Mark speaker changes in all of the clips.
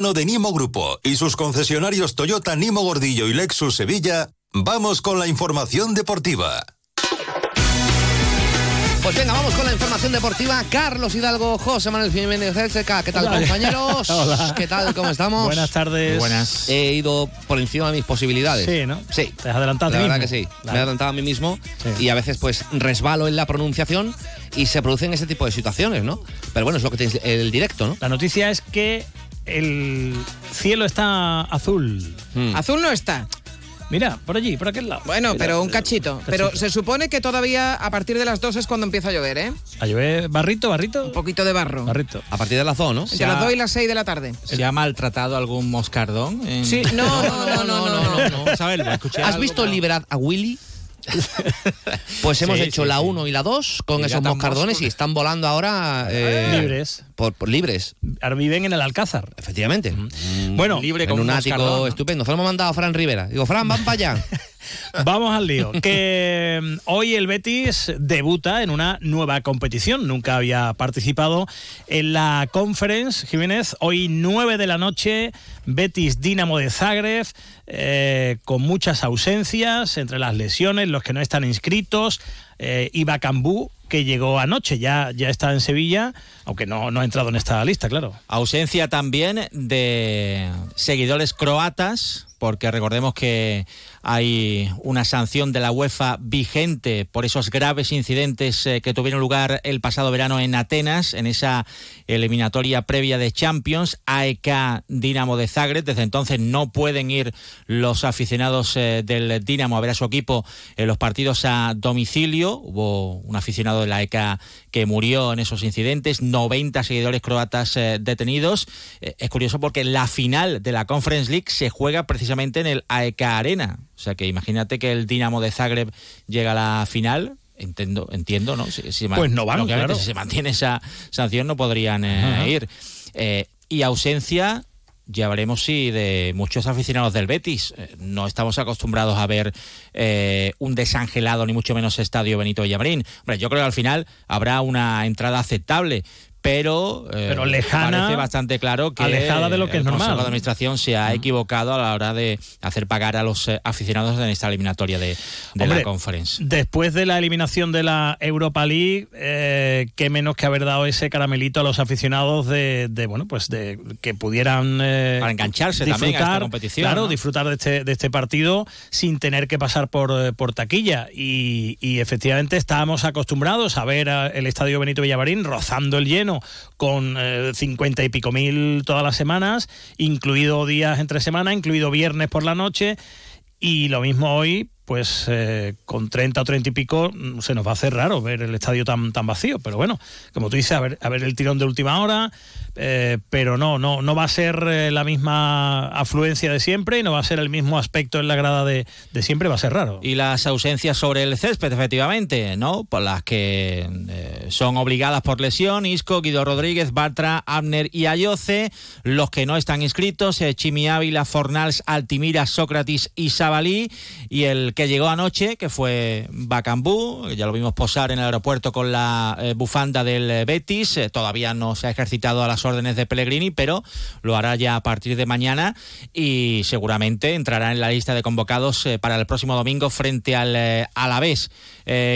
Speaker 1: de Nimo Grupo y sus concesionarios Toyota Nimo Gordillo y Lexus Sevilla, vamos con la información deportiva.
Speaker 2: Pues venga, vamos con la información deportiva. Carlos Hidalgo, José Manuel Jiménez ¿Qué tal, compañeros?
Speaker 3: Hola.
Speaker 2: ¿Qué tal? ¿Cómo estamos?
Speaker 3: Buenas tardes.
Speaker 4: Buenas.
Speaker 2: He ido por encima de mis posibilidades.
Speaker 3: Sí, ¿no?
Speaker 2: Sí.
Speaker 3: Te has adelantado a
Speaker 2: La
Speaker 3: ti
Speaker 2: verdad
Speaker 3: mismo.
Speaker 2: que sí. Me he adelantado a mí mismo
Speaker 3: Sí.
Speaker 2: y a veces pues resbalo en la pronunciación y se producen ese tipo de situaciones, ¿no? Pero bueno, es lo que tienes el directo, ¿no?
Speaker 3: La noticia es que el cielo está azul.
Speaker 2: Mm.
Speaker 5: Azul no está.
Speaker 3: Mira, por allí, por aquel lado.
Speaker 5: Bueno,
Speaker 3: Mira,
Speaker 5: pero un
Speaker 3: eh,
Speaker 5: cachito. Pero se supone que todavía a partir de las 2 es cuando empieza a llover, ¿eh?
Speaker 3: A llover barrito, barrito.
Speaker 5: Un poquito de barro.
Speaker 3: Barrito.
Speaker 2: A partir de las dos, ¿no?
Speaker 5: Entre las 2 y las 6 de la tarde.
Speaker 4: ¿Se ha maltratado algún moscardón? en-
Speaker 5: Sí, no, no, no, no, no. no.
Speaker 4: Vamos a ver, escuché
Speaker 2: ¿Has
Speaker 4: algo,
Speaker 2: visto
Speaker 4: pero-
Speaker 2: Liberad a Willy? pues hemos
Speaker 4: Sí,
Speaker 2: hecho
Speaker 4: sí,
Speaker 2: la
Speaker 4: sí.
Speaker 2: 1 y la 2 con
Speaker 4: Y
Speaker 2: esos moscardones y están volando ahora eh,
Speaker 3: Libres.
Speaker 2: Por, por libres,
Speaker 3: Ahora viven en el Alcázar.
Speaker 2: efectivamente.
Speaker 3: Bueno,
Speaker 4: Libre
Speaker 2: en
Speaker 4: como
Speaker 2: un
Speaker 4: un
Speaker 2: ático estupendo. Se lo hemos mandado a Fran Rivera. Digo, Fran, van para allá.
Speaker 3: Vamos al lío. Que mm, hoy el Betis debuta en una nueva competición. Nunca había participado en la Conference. Jiménez, hoy 9 de la noche, Betis Dinamo de Zagreb, eh, con muchas ausencias, entre las lesiones, los que no están inscritos. Eh, Iba Cambú, que llegó anoche, ya, ya está en Sevilla, aunque no, no ha entrado en esta lista, claro.
Speaker 4: Ausencia también de seguidores croatas, porque recordemos que hay una sanción de la UEFA vigente por esos graves incidentes eh, que tuvieron lugar el pasado verano en Atenas, en esa eliminatoria previa de Champions, AEK Dinamo de Zagreb. Desde entonces no pueden ir los aficionados eh, del Dinamo a ver a su equipo en los partidos a domicilio. Hubo un aficionado de la AEK que murió en esos incidentes, 90 seguidores croatas eh, detenidos. Eh, es curioso porque la final de la Conference League se juega precisamente en el AEK Arena. O sea que imagínate que el Dinamo de Zagreb llega a la final. Entiendo, entiendo, ¿no? Si,
Speaker 3: Pues no van, claro.
Speaker 4: Si se mantiene esa sanción no podrían eh, ir. Eh, y ausencia, ya veremos si de muchos aficionados del Betis. Eh, no estamos acostumbrados a ver eh, un desangelado, ni mucho menos estadio Benito Villamarín. Hombre, yo creo que al final habrá una entrada aceptable. Pero, eh,
Speaker 3: Pero lejana,
Speaker 4: parece bastante claro que
Speaker 3: alejada de lo que es
Speaker 4: el
Speaker 3: normal.
Speaker 4: Consejo de Administración se ha equivocado a la hora de hacer pagar a los eh, aficionados en esta eliminatoria de, de
Speaker 3: Hombre,
Speaker 4: la Conference.
Speaker 3: Después de la eliminación de la Europa League, eh, qué menos que haber dado ese caramelito a los aficionados de, de, bueno, pues de que pudieran eh,
Speaker 4: Para engancharse también a esta competición,
Speaker 3: Claro,
Speaker 4: ¿no?
Speaker 3: disfrutar de este, de este partido sin tener que pasar por, por taquilla. Y, y efectivamente estábamos acostumbrados a ver a el estadio Benito Villamarín rozando el lleno con eh, cincuenta y pico mil todas las semanas, incluido días entre semana, incluido viernes por la noche. Y lo mismo hoy, pues eh, con 30 o 30 y pico, mm, se nos va a hacer raro ver el estadio tan, tan vacío. Pero bueno, como tú dices, a ver, a ver el tirón de última hora, eh, pero no, no, no va a ser eh, la misma afluencia de siempre y no va a ser el mismo aspecto en la grada de, de siempre, va a ser raro.
Speaker 4: Y las ausencias sobre el césped, efectivamente, ¿no? Por las que son obligadas por lesión, Isco, Guido Rodríguez, Bartra, Abner y Ayoce. Los que no están inscritos, Chimi Ávila, Fornals, Altimira, Sócrates y Sabalí. Y el que llegó anoche, que fue Bacambú, ya lo vimos posar en el aeropuerto con la eh, bufanda del eh, Betis. Eh, todavía no se ha ejercitado a las órdenes de Pellegrini, pero lo hará ya a partir de mañana y seguramente entrará en la lista de convocados para el próximo domingo frente al Alavés.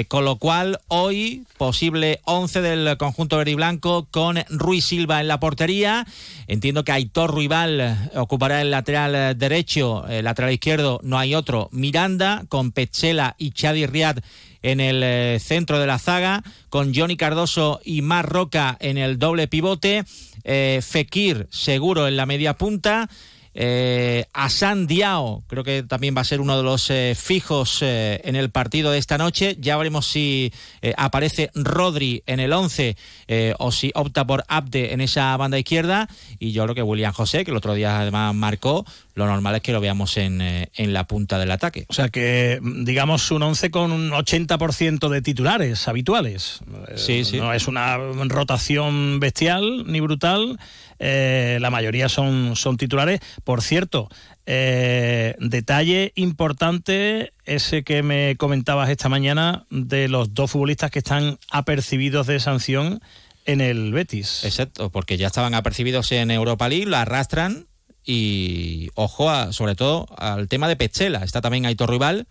Speaker 4: Con lo cual, hoy, posible 11 del conjunto verde y blanco con Ruiz Silva en la portería. Entiendo que Aitor Ruibal eh, ocupará el lateral derecho, el lateral izquierdo, no hay otro. Miranda con Petzela y Chadi Riad en el eh, centro de la zaga, con Johnny Cardoso y Mar Roca en el doble pivote, eh, Fekir seguro en la media punta, eh, Asan Diao, creo que también va a ser uno de los eh, fijos eh, en el partido de esta noche. Ya veremos si eh, aparece Rodri en el 11 eh, o si opta por Abde en esa banda izquierda. Y yo creo que William José, que el otro día además marcó, lo normal es que lo veamos en, en la punta del ataque.
Speaker 3: O sea que, digamos, un 11 con un 80% de titulares habituales.
Speaker 4: Sí, sí.
Speaker 3: No es una rotación bestial ni brutal. Eh, la mayoría son, son titulares. Por cierto, eh, detalle importante ese que me comentabas esta mañana de los dos futbolistas que están apercibidos de sanción en el Betis.
Speaker 4: Exacto, porque ya estaban apercibidos en Europa League, lo arrastran y ojo a, sobre todo al tema de Pechela. Está también Aitor Rival.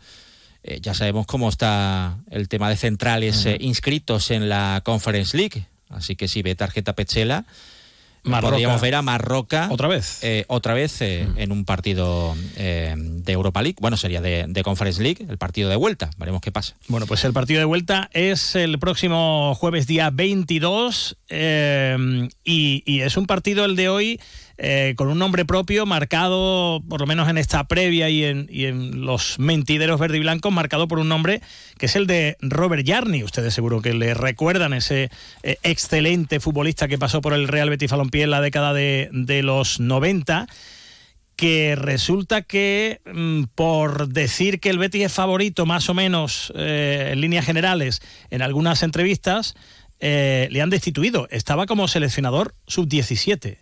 Speaker 4: Eh, ya sabemos cómo está el tema de centrales eh, inscritos en la Conference League. Así que si ve tarjeta Pechela, podríamos ver a Marroca
Speaker 3: otra vez.
Speaker 4: eh, otra vez en un partido de Europa League bueno sería de, Conference League el partido de vuelta. Veremos qué pasa.
Speaker 3: Bueno pues el partido de vuelta es el próximo jueves día 22 y, y, es un partido el de hoy eh, con un nombre propio marcado, por lo menos en esta previa y en, los mentideros verde y blancos, marcado por un nombre que es el de Robert Jarni. Ustedes seguro que le recuerdan ese eh, excelente futbolista que pasó por el Real Betis Balompié en la década de, los 90 que resulta que mm, por decir que el Betis es favorito más o menos eh, en líneas generales en algunas entrevistas, le han destituido. Estaba como seleccionador sub-17.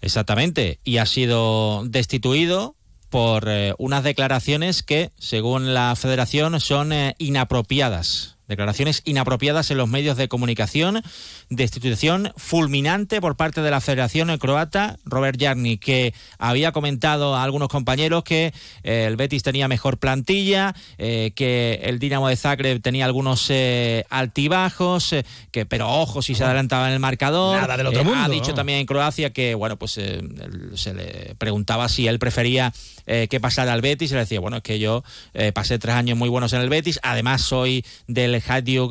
Speaker 4: Exactamente, y ha sido destituido por eh, unas declaraciones que, según la federación, son eh, inapropiadas declaraciones inapropiadas en los medios de comunicación, destitución fulminante por parte de la Federación Croata, Robert Jarni, que había comentado a algunos compañeros que eh, el Betis tenía mejor plantilla, eh, que el Dinamo de Zagreb tenía algunos eh, altibajos, que pero ojo si se adelantaba en el marcador.
Speaker 3: Nada del otro mundo,
Speaker 4: ha dicho también en Croacia que bueno pues se le preguntaba si él prefería que pasara al Betis y le decía bueno es que yo pasé tres años muy buenos en el Betis, además soy del el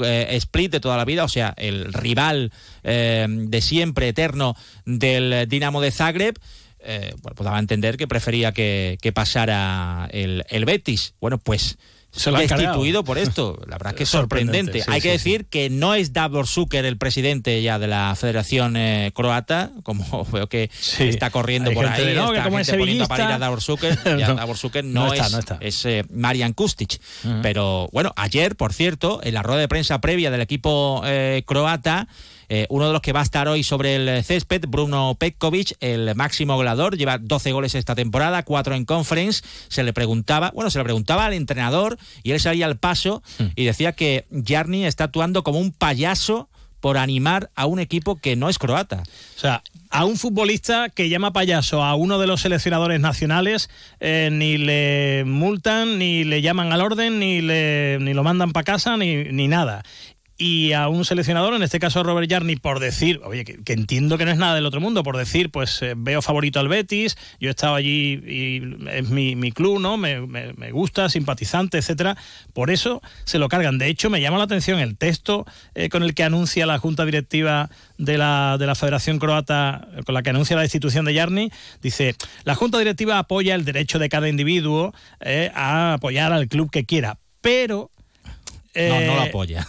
Speaker 4: eh, Split de toda la vida, o sea, el rival eh, de siempre, eterno del Dinamo de Zagreb. Eh, bueno, pues daba a entender que prefería que, pasara el, el Betis. Bueno, pues se lo destituido por esto. La verdad es que es sorprendente. Hay que decir que no es Davor Zucker el presidente ya de la Federación eh, Croata, como veo que está corriendo por ahí,
Speaker 3: no, como gente poniendo
Speaker 4: para ir a Davor Zucker. no, Davor Zucker no, es, es eh, Marian Kustic. Pero bueno, ayer, por cierto, en la rueda de prensa previa del equipo eh, croata, eh, uno de los que va a estar hoy sobre el césped, Bruno Petkovic, el máximo goleador, lleva 12 goles esta temporada, 4 en conference. Se le preguntaba, bueno, se le preguntaba al entrenador y él salía al paso hmm. y decía que Jarni está actuando como un payaso por animar a un equipo que no es croata.
Speaker 3: O sea, a un futbolista que llama payaso a uno de los seleccionadores nacionales, eh, ni le multan, ni le llaman al orden, ni, le, ni lo mandan para casa, ni, ni nada y a un seleccionador, en este caso Robert Jarni, por decir, oye, que, entiendo que no es nada del otro mundo, por decir, pues eh, veo favorito al Betis, yo he estado allí y es mi, mi club, ¿no? Me, me, gusta, simpatizante, etcétera. Por eso se lo cargan. De hecho, me llama la atención el texto eh, con el que anuncia la Junta Directiva de la, de la Federación Croata, con la que anuncia la destitución de Jarni, dice, la Junta Directiva apoya el derecho de cada individuo eh, a apoyar al club que quiera, pero
Speaker 4: no, no lo eh, apoya.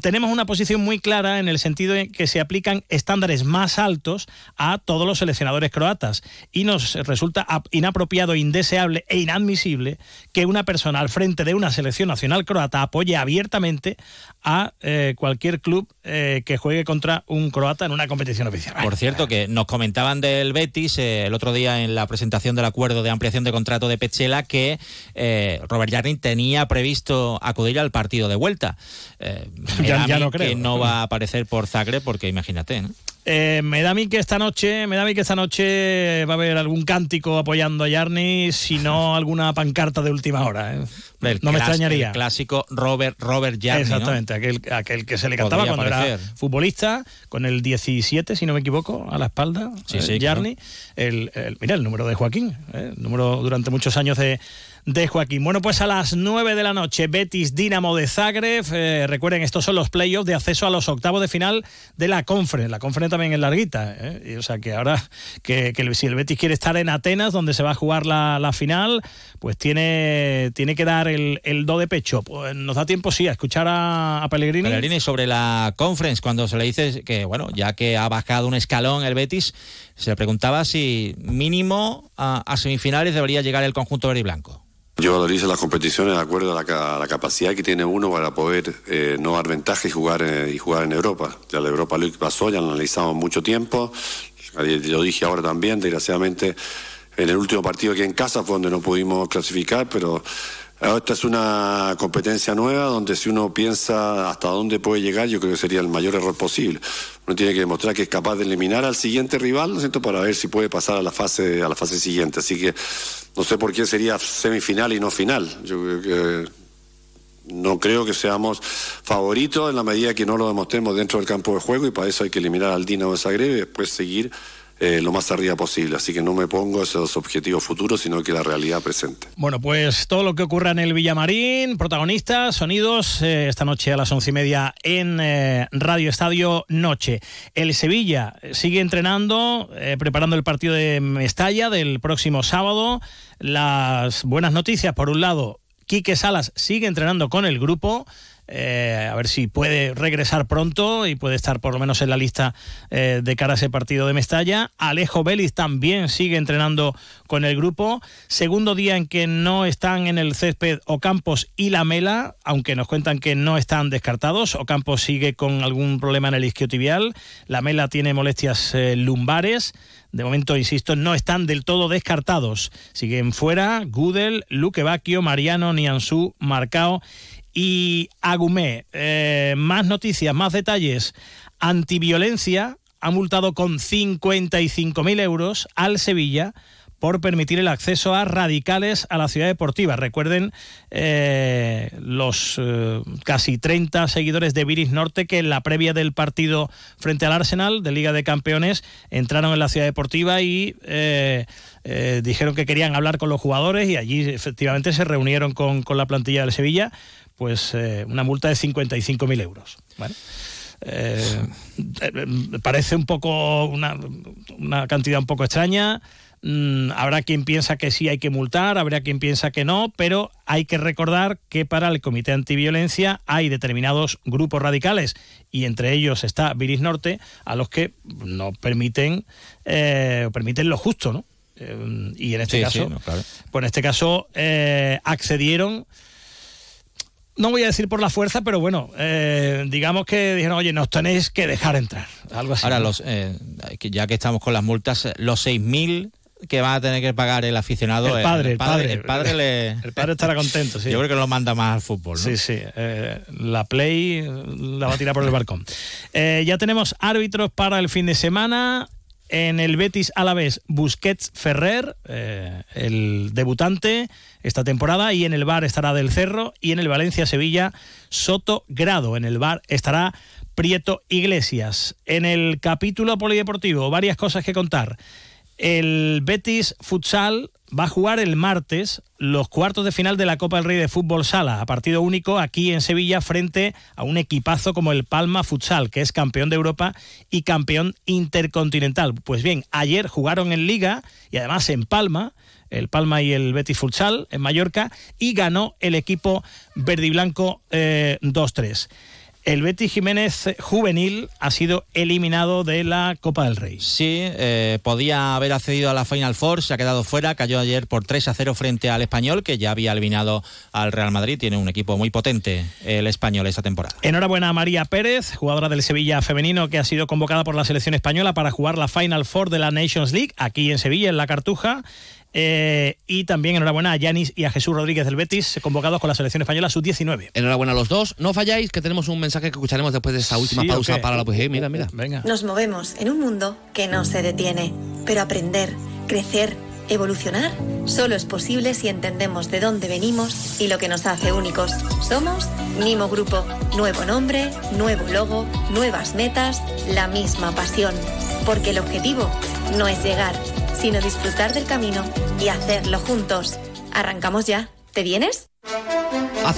Speaker 3: Tenemos una posición muy clara en el sentido de que se aplican estándares más altos a todos los seleccionadores croatas y nos resulta inapropiado, indeseable e inadmisible que una persona al frente de una selección nacional croata apoye abiertamente a eh, cualquier club eh, que juegue contra un croata en una competición oficial.
Speaker 4: Por cierto, que nos comentaban del Betis eh, el otro día en la presentación del acuerdo de ampliación de contrato de Pechela que Robert Jarni tenía previsto acudir al partido de vuelta.
Speaker 3: ya, no creo.
Speaker 4: Que no va a aparecer por Zagreb porque imagínate, ¿no?
Speaker 3: Eh, me da a mí que esta noche, me da a mí que esta noche va a haber algún cántico apoyando a Yarni, si no alguna pancarta de última hora. ¿eh? no me extrañaría.
Speaker 4: El clásico Robert Robert Yarni.
Speaker 3: Exactamente, aquel, aquel que se le cantaba cuando era futbolista, con el 17, si no me equivoco, a la espalda. Sí, eh, Yarni. El, mira, el número de Joaquín, el número durante muchos años de de Joaquín. Bueno, pues a las 9 de la noche, Betis Dinamo de Zagreb. Eh, recuerden, estos son los playoffs de acceso a los octavos de final de la Conference. La Conference también es larguita. ¿eh? o sea que ahora, que, si el Betis quiere estar en Atenas, donde se va a jugar la, final, pues tiene, tiene que dar el, do de pecho. Pues nos da tiempo, sí, a escuchar a, Pellegrini.
Speaker 4: Pellegrini sobre la Conference, cuando se le dice que, bueno, ya que ha bajado un escalón el Betis, se le preguntaba si mínimo a, a semifinales debería llegar el conjunto verde y blanco.
Speaker 6: Yo valorizo las competiciones de acuerdo a la, capacidad que tiene uno para poder eh, no dar ventaja y jugar, eh, y jugar en Europa. Ya la Europa League pasó, ya lo analizamos mucho tiempo. Lo dije ahora también, desgraciadamente en el último partido aquí en casa fue donde no pudimos clasificar, pero Esta es una competencia nueva donde si uno piensa hasta dónde puede llegar, yo creo que sería el mayor error posible. Uno tiene que demostrar que es capaz de eliminar al siguiente rival, ¿no es cierto?, para ver si puede pasar a la fase a la fase siguiente. Así que no sé por qué sería semifinal y no final. Yo creo que no creo que seamos favoritos en la medida que no lo demostremos dentro del campo de juego y para eso hay que eliminar al Dinamo de Zagreb y después seguir eh, lo más arriba posible. Así que no me pongo esos objetivos futuros, sino que la realidad presente.
Speaker 3: Bueno, pues todo lo que ocurra en el Villamarín, protagonistas, sonidos, eh, esta noche a las once y media en eh, Radio Estadio Noche. El Sevilla sigue entrenando, preparando el partido de Mestalla del próximo sábado. Las buenas noticias, por un lado, Quique Salas sigue entrenando con el grupo. Eh, a ver si puede regresar pronto y puede estar por lo menos en la lista eh, de cara a ese partido de Mestalla. Alejo Vélez también sigue entrenando con el grupo. Segundo día en que no están en el césped Ocampos y la Mela, aunque nos cuentan que no están descartados. Ocampos sigue con algún problema en el isquiotibial. La Mela tiene molestias eh, lumbares. De momento, insisto, no están del todo descartados. Siguen fuera Gudel, Luque Bacchio, Mariano, Nianzú, Marcao y Agumé. Eh, más noticias, más detalles. Antiviolencia ha multado con 55.000 euros al Sevilla por permitir el acceso a radicales a la ciudad deportiva. Recuerden eh, los eh, casi 30 seguidores de Viris Norte que en la previa del partido frente al Arsenal de Liga de Campeones entraron en la ciudad deportiva y dijeron que querían hablar con los jugadores y allí efectivamente se reunieron con, con la plantilla del Sevilla pues eh, una multa de 55.000 euros. Eh, parece un poco una, cantidad un poco extraña. Mm, habrá quien piensa que sí hay que multar, habrá quien piensa que no, pero hay que recordar que para el Comité Antiviolencia hay determinados grupos radicales y entre ellos está Viris Norte a los que no permiten eh, permiten lo justo, ¿no? y en este caso, pues en este caso accedieron no voy a decir por la fuerza, pero bueno, eh, digamos que dijeron, oye, nos tenéis que dejar entrar. Algo así.
Speaker 4: Ahora, los, eh, ya que estamos con las multas, los 6.000 que va a tener que pagar el aficionado.
Speaker 3: El padre, el padre.
Speaker 4: El padre, le...
Speaker 3: el padre estará contento, sí.
Speaker 4: Yo creo que lo manda más al fútbol, ¿no?
Speaker 3: Sí, sí. Eh, la Play la va a tirar por el balcón. ya tenemos árbitros para el fin de semana. En el Betis Alavés, Busquets Ferrer, eh, el debutante esta temporada, y en el bar estará Del Cerro, y en el Valencia Sevilla, Soto Grado. En el bar estará Prieto Iglesias. En el capítulo polideportivo, varias cosas que contar. El Betis Futsal va a jugar el martes los cuartos de final de la Copa del Rey de Fútbol Sala, a partido único aquí en Sevilla frente a un equipazo como el Palma Futsal, que es campeón de Europa y campeón intercontinental. Pues bien, ayer jugaron en Liga y además en Palma, el Palma y el Betis Futsal en Mallorca, y ganó el equipo verde y blanco 2-3. El Betty Jiménez juvenil ha sido eliminado de la Copa del Rey.
Speaker 4: Sí, eh, podía haber accedido a la Final Four, se ha quedado fuera, cayó ayer por 3 a 0 frente al español, que ya había eliminado al Real Madrid. Tiene un equipo muy potente el español esta temporada.
Speaker 3: Enhorabuena a María Pérez, jugadora del Sevilla femenino, que ha sido convocada por la selección española para jugar la Final Four de la Nations League aquí en Sevilla, en la Cartuja. Eh, y también enhorabuena a Yanis y a Jesús Rodríguez del Betis, convocados con la selección española sub-19.
Speaker 2: Enhorabuena a los dos. No falláis, que tenemos un mensaje que escucharemos después de esta última pausa para la poesía. Mira, mira.
Speaker 7: Venga. Nos movemos en un mundo que no se detiene, pero aprender, crecer, evolucionar, solo es posible si entendemos de dónde venimos y lo que nos hace únicos. Somos Nimo Grupo. Nuevo nombre, nuevo logo, nuevas metas, la misma pasión. Porque el objetivo no es llegar sino disfrutar del camino y hacerlo juntos. ¿Arrancamos ya? ¿Te vienes?